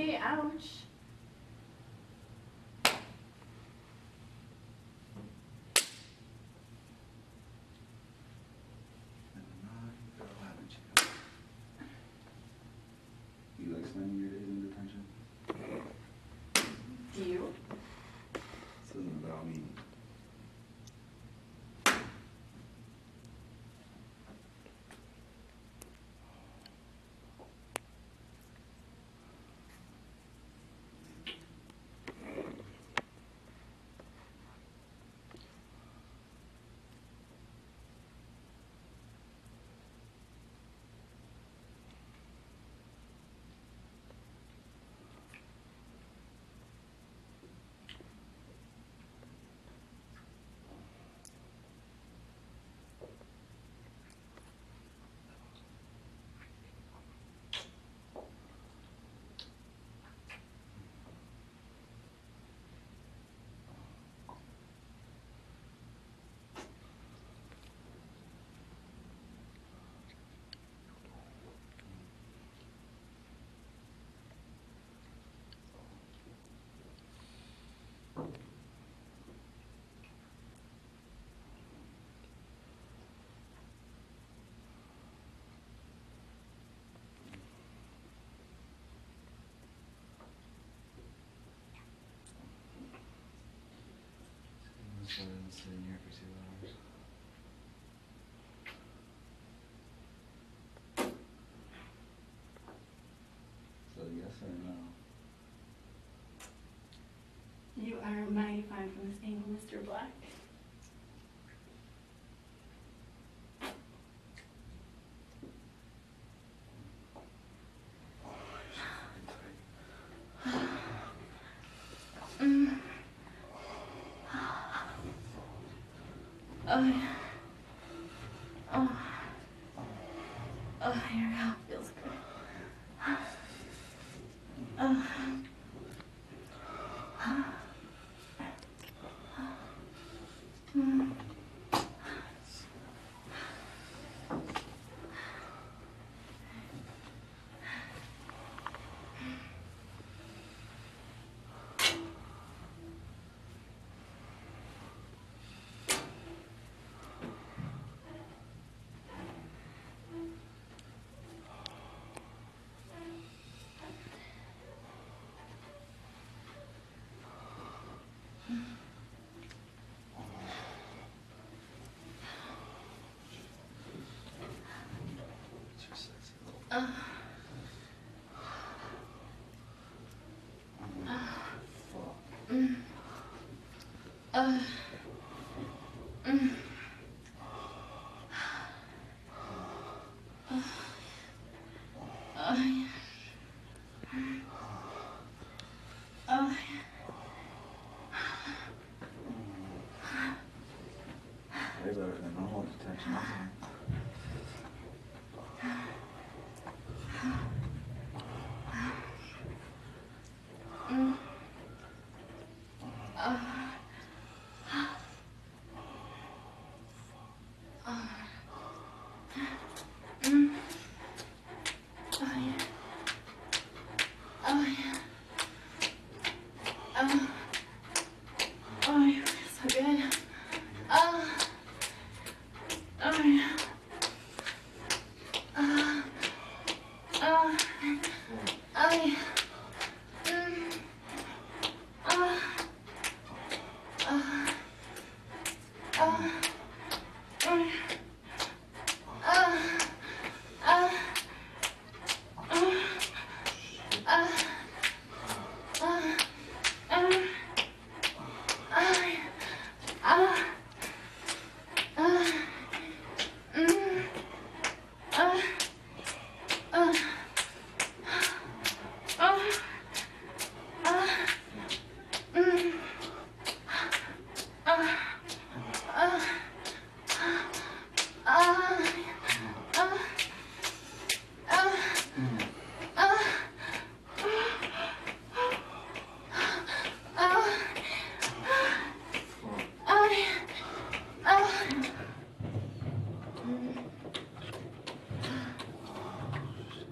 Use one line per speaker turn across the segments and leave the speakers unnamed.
Hey, ouch.
Sitting here for two hours. So yes or no?
You are mighty fine from this angle, Mr. Black. Oh, yeah. Oh. Oh, oh we go. Feels good. Oh. Mm. Uh.
Fuck.
Mm. Uh. Mm. Uh,
normal detention. isn't
thôi.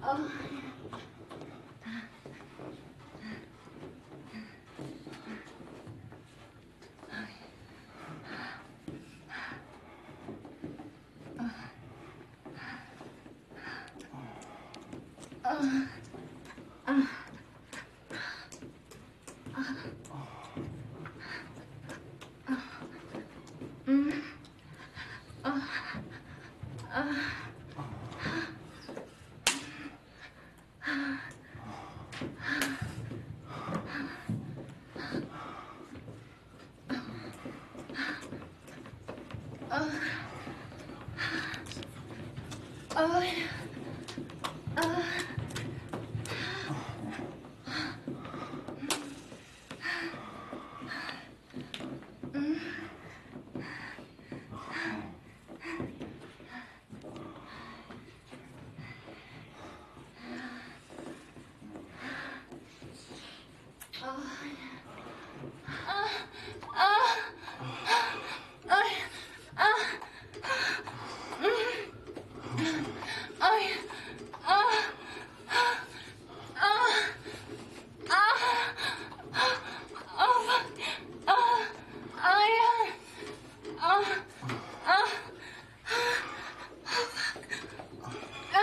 啊。Uh. 哎呀，啊！哎，啊啊啊啊啊啊哎呀，啊啊啊，哎。